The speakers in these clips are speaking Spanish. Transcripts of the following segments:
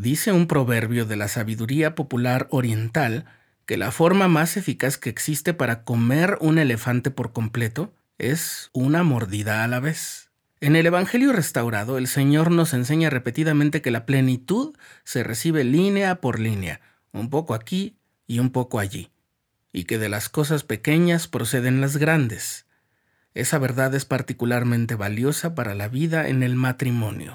Dice un proverbio de la sabiduría popular oriental que la forma más eficaz que existe para comer un elefante por completo es una mordida a la vez. En el Evangelio restaurado, el Señor nos enseña repetidamente que la plenitud se recibe línea por línea, un poco aquí y un poco allí, y que de las cosas pequeñas proceden las grandes. Esa verdad es particularmente valiosa para la vida en el matrimonio.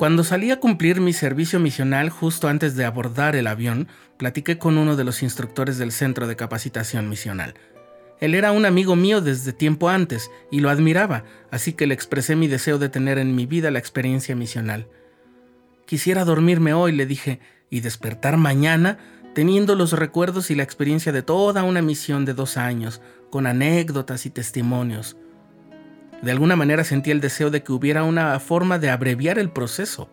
Cuando salí a cumplir mi servicio misional justo antes de abordar el avión, platiqué con uno de los instructores del Centro de Capacitación Misional. Él era un amigo mío desde tiempo antes y lo admiraba, así que le expresé mi deseo de tener en mi vida la experiencia misional. Quisiera dormirme hoy, le dije, y despertar mañana teniendo los recuerdos y la experiencia de toda una misión de dos años, con anécdotas y testimonios. De alguna manera sentí el deseo de que hubiera una forma de abreviar el proceso.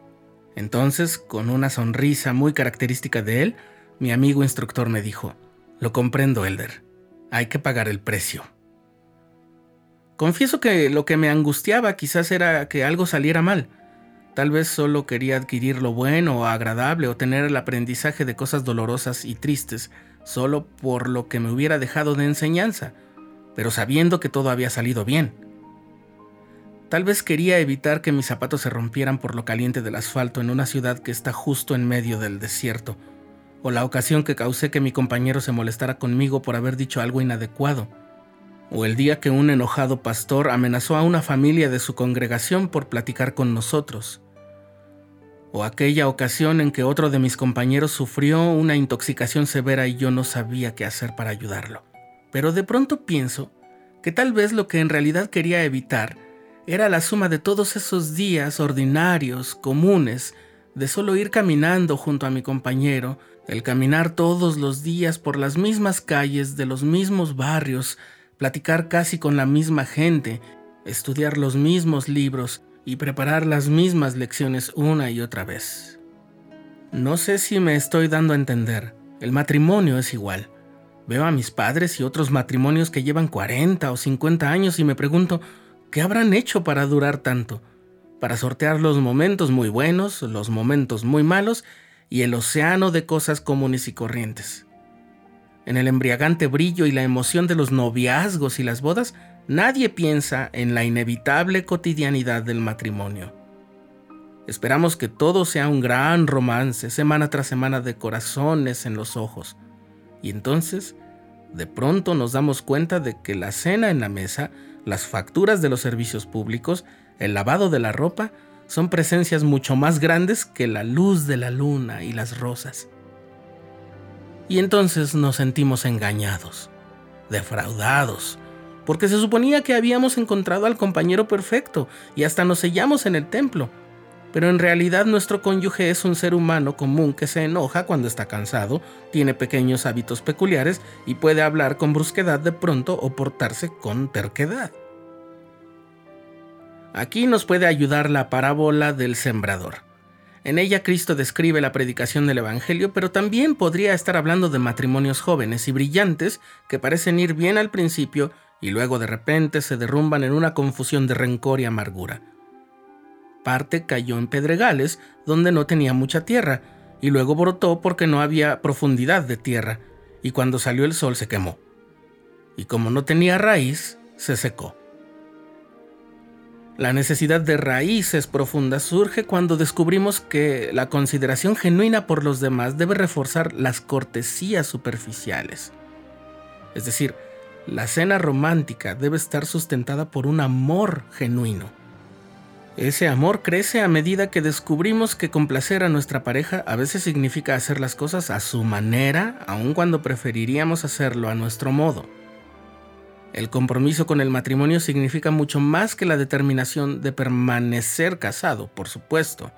Entonces, con una sonrisa muy característica de él, mi amigo instructor me dijo, Lo comprendo, Elder. Hay que pagar el precio. Confieso que lo que me angustiaba quizás era que algo saliera mal. Tal vez solo quería adquirir lo bueno o agradable o tener el aprendizaje de cosas dolorosas y tristes, solo por lo que me hubiera dejado de enseñanza, pero sabiendo que todo había salido bien. Tal vez quería evitar que mis zapatos se rompieran por lo caliente del asfalto en una ciudad que está justo en medio del desierto, o la ocasión que causé que mi compañero se molestara conmigo por haber dicho algo inadecuado, o el día que un enojado pastor amenazó a una familia de su congregación por platicar con nosotros, o aquella ocasión en que otro de mis compañeros sufrió una intoxicación severa y yo no sabía qué hacer para ayudarlo. Pero de pronto pienso que tal vez lo que en realidad quería evitar era la suma de todos esos días ordinarios, comunes, de solo ir caminando junto a mi compañero, el caminar todos los días por las mismas calles de los mismos barrios, platicar casi con la misma gente, estudiar los mismos libros y preparar las mismas lecciones una y otra vez. No sé si me estoy dando a entender, el matrimonio es igual. Veo a mis padres y otros matrimonios que llevan 40 o 50 años y me pregunto, ¿Qué habrán hecho para durar tanto? Para sortear los momentos muy buenos, los momentos muy malos y el océano de cosas comunes y corrientes. En el embriagante brillo y la emoción de los noviazgos y las bodas, nadie piensa en la inevitable cotidianidad del matrimonio. Esperamos que todo sea un gran romance, semana tras semana de corazones en los ojos. Y entonces, de pronto nos damos cuenta de que la cena en la mesa las facturas de los servicios públicos, el lavado de la ropa, son presencias mucho más grandes que la luz de la luna y las rosas. Y entonces nos sentimos engañados, defraudados, porque se suponía que habíamos encontrado al compañero perfecto y hasta nos sellamos en el templo. Pero en realidad nuestro cónyuge es un ser humano común que se enoja cuando está cansado, tiene pequeños hábitos peculiares y puede hablar con brusquedad de pronto o portarse con terquedad. Aquí nos puede ayudar la parábola del sembrador. En ella Cristo describe la predicación del Evangelio, pero también podría estar hablando de matrimonios jóvenes y brillantes que parecen ir bien al principio y luego de repente se derrumban en una confusión de rencor y amargura. Parte cayó en pedregales, donde no tenía mucha tierra, y luego brotó porque no había profundidad de tierra, y cuando salió el sol se quemó. Y como no tenía raíz, se secó. La necesidad de raíces profundas surge cuando descubrimos que la consideración genuina por los demás debe reforzar las cortesías superficiales. Es decir, la cena romántica debe estar sustentada por un amor genuino. Ese amor crece a medida que descubrimos que complacer a nuestra pareja a veces significa hacer las cosas a su manera, aun cuando preferiríamos hacerlo a nuestro modo. El compromiso con el matrimonio significa mucho más que la determinación de permanecer casado, por supuesto.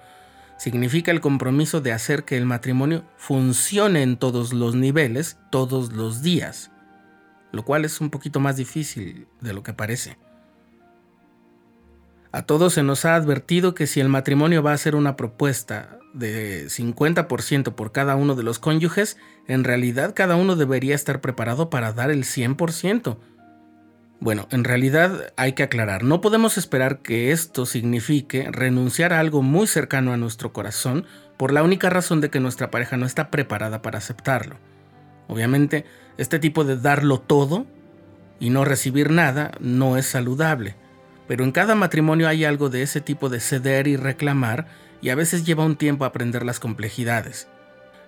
significa el compromiso de hacer que el matrimonio funcione en todos los niveles, todos los días, lo cual es un poquito más difícil de lo que parece. A todos se nos ha advertido que si el matrimonio va a ser una propuesta de 50% por cada uno de los cónyuges, en realidad cada uno debería estar preparado para dar el 100%. Bueno, en realidad hay que aclarar, no podemos esperar que esto signifique renunciar a algo muy cercano a nuestro corazón por la única razón de que nuestra pareja no está preparada para aceptarlo. Obviamente, este tipo de darlo todo y no recibir nada no es saludable, pero en cada matrimonio hay algo de ese tipo de ceder y reclamar y a veces lleva un tiempo aprender las complejidades.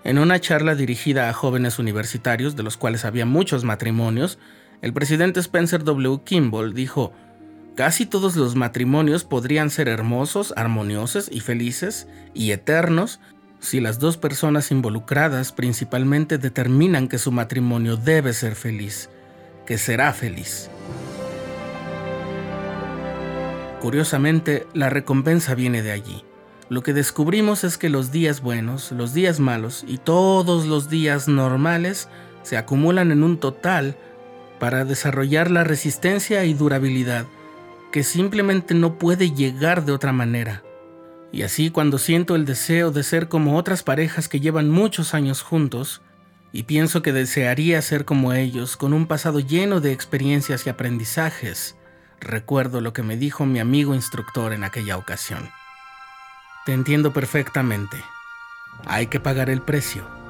En una charla dirigida a jóvenes universitarios, de los cuales había muchos matrimonios, el presidente Spencer W. Kimball dijo, Casi todos los matrimonios podrían ser hermosos, armoniosos y felices y eternos si las dos personas involucradas principalmente determinan que su matrimonio debe ser feliz, que será feliz. Curiosamente, la recompensa viene de allí. Lo que descubrimos es que los días buenos, los días malos y todos los días normales se acumulan en un total para desarrollar la resistencia y durabilidad que simplemente no puede llegar de otra manera. Y así cuando siento el deseo de ser como otras parejas que llevan muchos años juntos, y pienso que desearía ser como ellos, con un pasado lleno de experiencias y aprendizajes, recuerdo lo que me dijo mi amigo instructor en aquella ocasión. Te entiendo perfectamente. Hay que pagar el precio